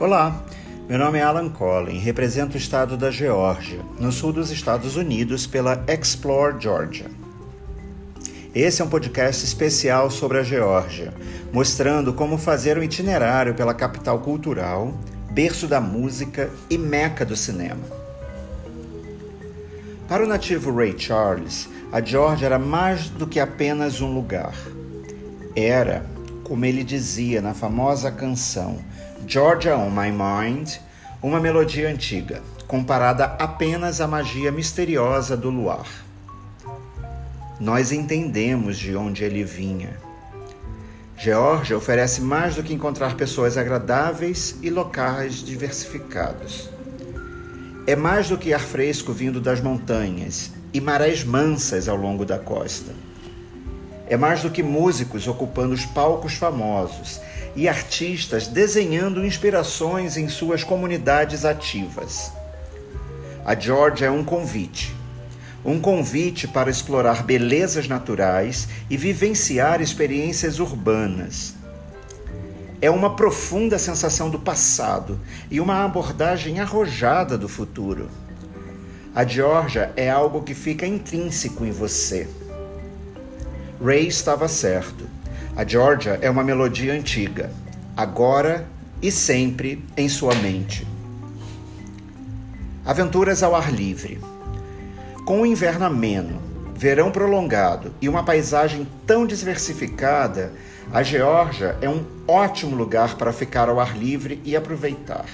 Olá, meu nome é Alan Collin, represento o estado da Geórgia, no sul dos Estados Unidos, pela Explore Georgia. Esse é um podcast especial sobre a Geórgia, mostrando como fazer um itinerário pela capital cultural, berço da música e meca do cinema. Para o nativo Ray Charles, a Geórgia era mais do que apenas um lugar. Era, como ele dizia na famosa canção Georgia on My Mind, uma melodia antiga, comparada apenas à magia misteriosa do luar. Nós entendemos de onde ele vinha. Geórgia oferece mais do que encontrar pessoas agradáveis e locais diversificados. É mais do que ar fresco vindo das montanhas e marés mansas ao longo da costa. É mais do que músicos ocupando os palcos famosos e artistas desenhando inspirações em suas comunidades ativas. A Georgia é um convite. Um convite para explorar belezas naturais e vivenciar experiências urbanas. É uma profunda sensação do passado e uma abordagem arrojada do futuro. A Georgia é algo que fica intrínseco em você. Ray estava certo. A Georgia é uma melodia antiga, agora e sempre em sua mente. Aventuras ao ar livre. Com o inverno ameno, verão prolongado e uma paisagem tão diversificada, a Geórgia é um ótimo lugar para ficar ao ar livre e aproveitar.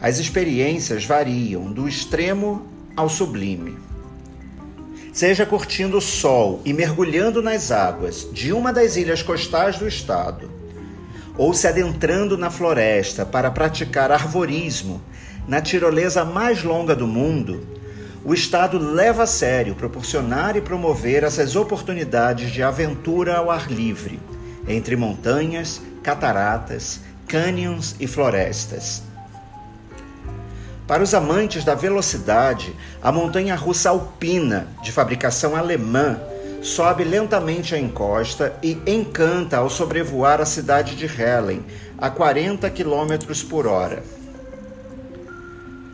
As experiências variam do extremo ao sublime seja curtindo o sol e mergulhando nas águas de uma das ilhas costais do estado, ou se adentrando na floresta para praticar arvorismo na tirolesa mais longa do mundo, o Estado leva a sério proporcionar e promover essas oportunidades de aventura ao ar livre, entre montanhas, cataratas, cânions e florestas. Para os amantes da velocidade, a montanha russa alpina, de fabricação alemã, sobe lentamente a encosta e encanta ao sobrevoar a cidade de Helen, a 40 km por hora.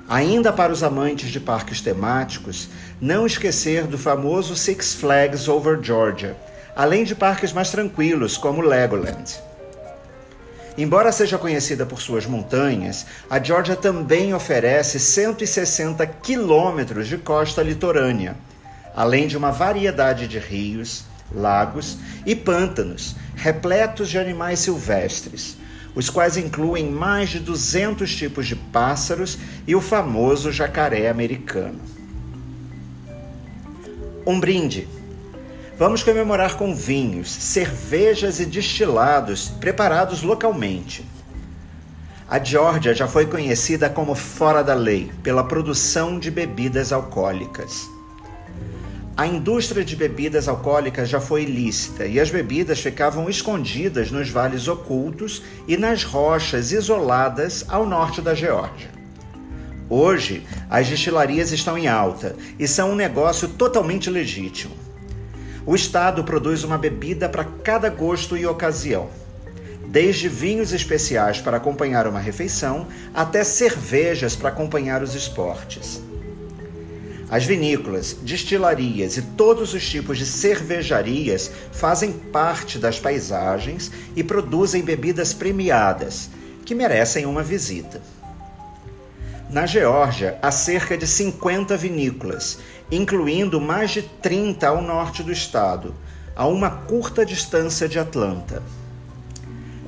Ainda para os amantes de parques temáticos, não esquecer do famoso Six Flags Over Georgia, além de parques mais tranquilos como Legoland. Embora seja conhecida por suas montanhas, a Geórgia também oferece 160 quilômetros de costa litorânea, além de uma variedade de rios, lagos e pântanos repletos de animais silvestres, os quais incluem mais de 200 tipos de pássaros e o famoso jacaré americano. Um brinde Vamos comemorar com vinhos, cervejas e destilados preparados localmente. A Geórgia já foi conhecida como fora da lei pela produção de bebidas alcoólicas. A indústria de bebidas alcoólicas já foi ilícita e as bebidas ficavam escondidas nos vales ocultos e nas rochas isoladas ao norte da Geórgia. Hoje, as destilarias estão em alta e são um negócio totalmente legítimo. O Estado produz uma bebida para cada gosto e ocasião, desde vinhos especiais para acompanhar uma refeição até cervejas para acompanhar os esportes. As vinícolas, destilarias e todos os tipos de cervejarias fazem parte das paisagens e produzem bebidas premiadas, que merecem uma visita. Na Geórgia, há cerca de 50 vinícolas, incluindo mais de 30 ao norte do estado, a uma curta distância de Atlanta.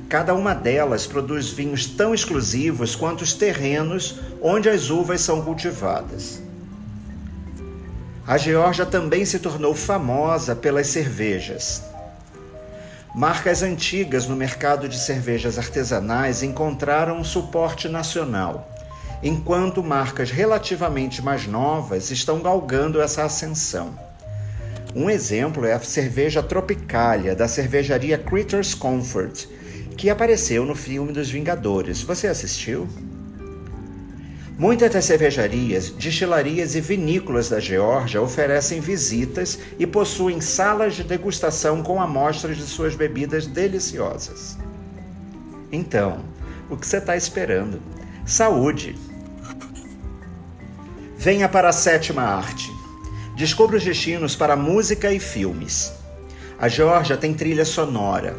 Cada uma delas produz vinhos tão exclusivos quanto os terrenos onde as uvas são cultivadas. A Geórgia também se tornou famosa pelas cervejas. Marcas antigas no mercado de cervejas artesanais encontraram um suporte nacional enquanto marcas relativamente mais novas estão galgando essa ascensão. Um exemplo é a cerveja Tropicalia, da cervejaria Critters Comfort, que apareceu no filme dos Vingadores. Você assistiu? Muitas das cervejarias, destilarias e vinícolas da Geórgia oferecem visitas e possuem salas de degustação com amostras de suas bebidas deliciosas. Então, O que você está esperando? Saúde! Venha para a sétima arte. Descubra os destinos para música e filmes. A Geórgia tem trilha sonora.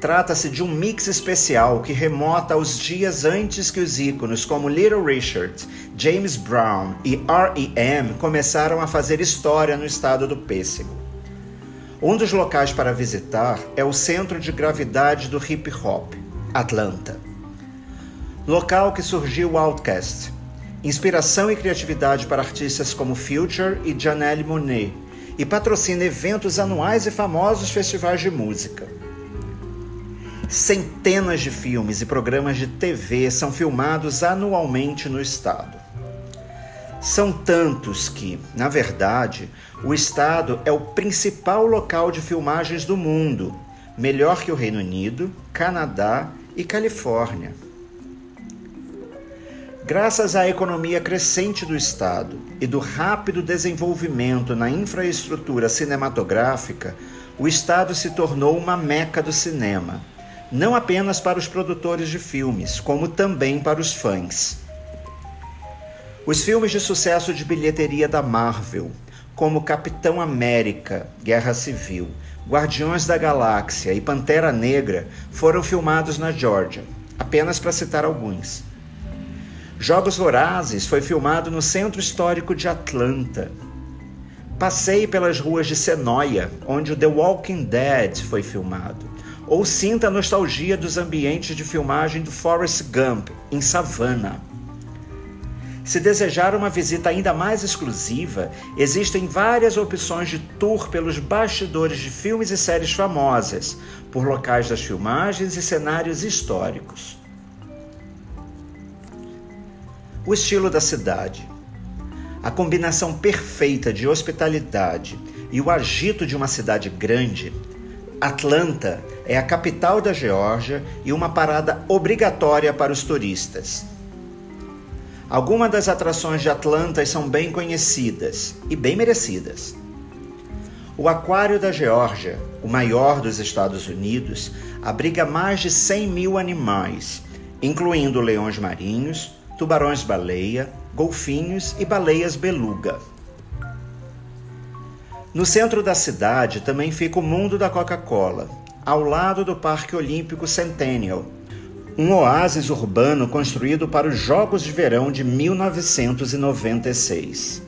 Trata-se de um mix especial que remota aos dias antes que os íconos como Little Richard, James Brown e R.E.M. começaram a fazer história no estado do Pêssego. Um dos locais para visitar é o centro de gravidade do hip hop, Atlanta. Local que surgiu o Outcast, inspiração e criatividade para artistas como Future e Janelle Monet, e patrocina eventos anuais e famosos festivais de música. Centenas de filmes e programas de TV são filmados anualmente no estado. São tantos que, na verdade, o estado é o principal local de filmagens do mundo, melhor que o Reino Unido, Canadá e Califórnia. Graças à economia crescente do Estado e do rápido desenvolvimento na infraestrutura cinematográfica, o Estado se tornou uma meca do cinema, não apenas para os produtores de filmes, como também para os fãs. Os filmes de sucesso de bilheteria da Marvel, como Capitão América, Guerra Civil, Guardiões da Galáxia e Pantera Negra, foram filmados na Geórgia, apenas para citar alguns. Jogos Vorazes foi filmado no centro histórico de Atlanta. Passei pelas ruas de Senoia, onde o The Walking Dead foi filmado. Ou sinta a nostalgia dos ambientes de filmagem do Forrest Gump, em Savannah. Se desejar uma visita ainda mais exclusiva, existem várias opções de tour pelos bastidores de filmes e séries famosas, por locais das filmagens e cenários históricos. O estilo da cidade. A combinação perfeita de hospitalidade e o agito de uma cidade grande, Atlanta é a capital da Geórgia e uma parada obrigatória para os turistas. Algumas das atrações de Atlanta são bem conhecidas e bem merecidas. O Aquário da Geórgia, o maior dos Estados Unidos, abriga mais de 100 mil animais, incluindo leões marinhos, tubarões-baleia, golfinhos e baleias beluga. No centro da cidade também fica o mundo da Coca-Cola, ao lado do Parque Olímpico Centennial, um oásis urbano construído para os Jogos de Verão de 1996.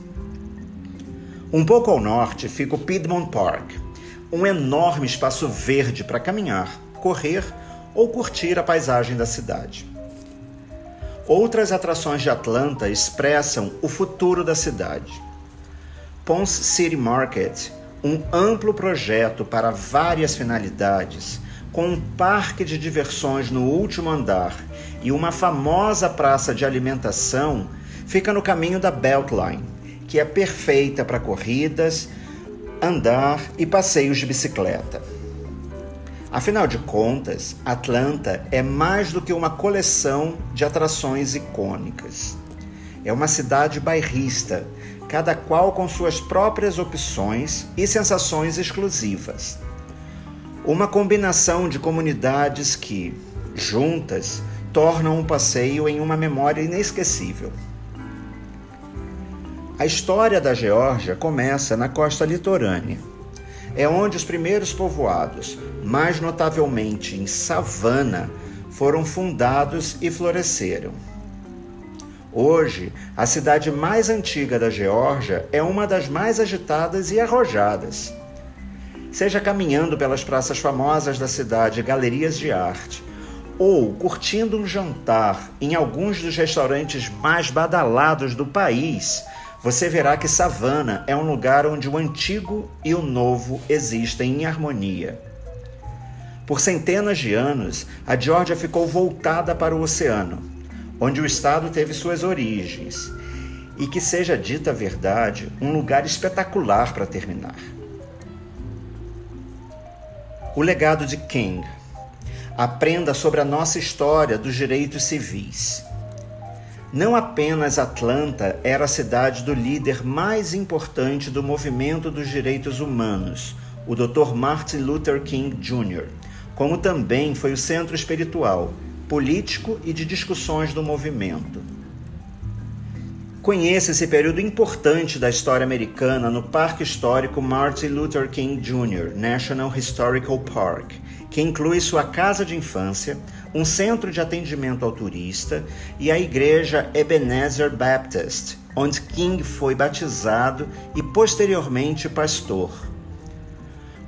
Um pouco ao norte fica o Piedmont Park, um enorme espaço verde para caminhar, correr ou curtir a paisagem da cidade. Outras atrações de Atlanta expressam o futuro da cidade. Ponce City Market, um amplo projeto para várias finalidades, com um parque de diversões no último andar e uma famosa praça de alimentação, fica no caminho da Beltline, que é perfeita para corridas, andar e passeios de bicicleta. Afinal de contas, Atlanta é mais do que uma coleção de atrações icônicas. É uma cidade bairrista, cada qual com suas próprias opções e sensações exclusivas. Uma combinação de comunidades que, juntas, tornam um passeio em uma memória inesquecível. A história da Geórgia começa na costa litorânea é onde os primeiros povoados, mais notavelmente em Savana, foram fundados e floresceram. Hoje, a cidade mais antiga da Geórgia é uma das mais agitadas e arrojadas. Seja caminhando pelas praças famosas da cidade, galerias de arte, ou curtindo um jantar em alguns dos restaurantes mais badalados do país, você verá que Savana é um lugar onde o antigo e o novo existem em harmonia. Por centenas de anos, a Geórgia ficou voltada para o oceano, onde o estado teve suas origens, e que seja dita a verdade, um lugar espetacular para terminar. O legado de King. Aprenda sobre a nossa história dos direitos civis. Não apenas Atlanta era a cidade do líder mais importante do movimento dos direitos humanos, o Dr. Martin Luther King Jr., como também foi o centro espiritual, político e de discussões do movimento. Conheça esse período importante da história americana no Parque Histórico Martin Luther King Jr. National Historical Park, que inclui sua casa de infância, um centro de atendimento ao turista e a igreja Ebenezer Baptist, onde King foi batizado e posteriormente pastor.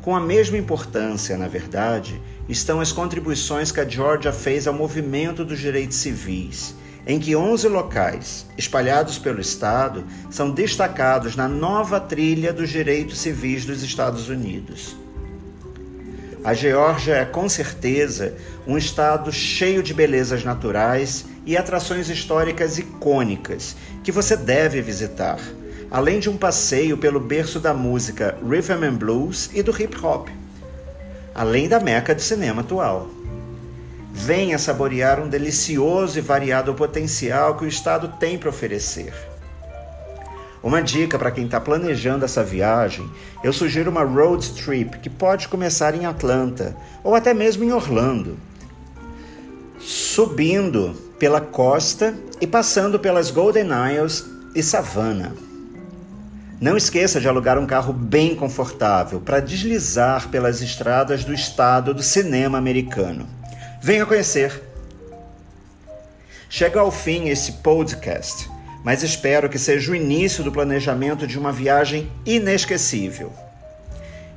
Com a mesma importância, na verdade, estão as contribuições que a Georgia fez ao movimento dos direitos civis em que 11 locais, espalhados pelo Estado, são destacados na nova trilha dos direitos civis dos Estados Unidos. A Geórgia é, com certeza, um estado cheio de belezas naturais e atrações históricas icônicas que você deve visitar, além de um passeio pelo berço da música rhythm and blues e do hip hop, além da meca do cinema atual. Venha saborear um delicioso e variado potencial que o estado tem para oferecer. Uma dica para quem está planejando essa viagem: eu sugiro uma road trip que pode começar em Atlanta ou até mesmo em Orlando, subindo pela costa e passando pelas Golden Isles e Savannah. Não esqueça de alugar um carro bem confortável para deslizar pelas estradas do estado do cinema americano. Venha conhecer. Chega ao fim esse podcast, mas espero que seja o início do planejamento de uma viagem inesquecível.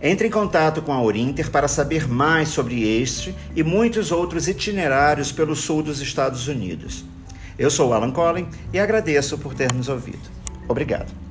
Entre em contato com a Orinter para saber mais sobre este e muitos outros itinerários pelo sul dos Estados Unidos. Eu sou Alan Collin e agradeço por ter nos ouvido. Obrigado.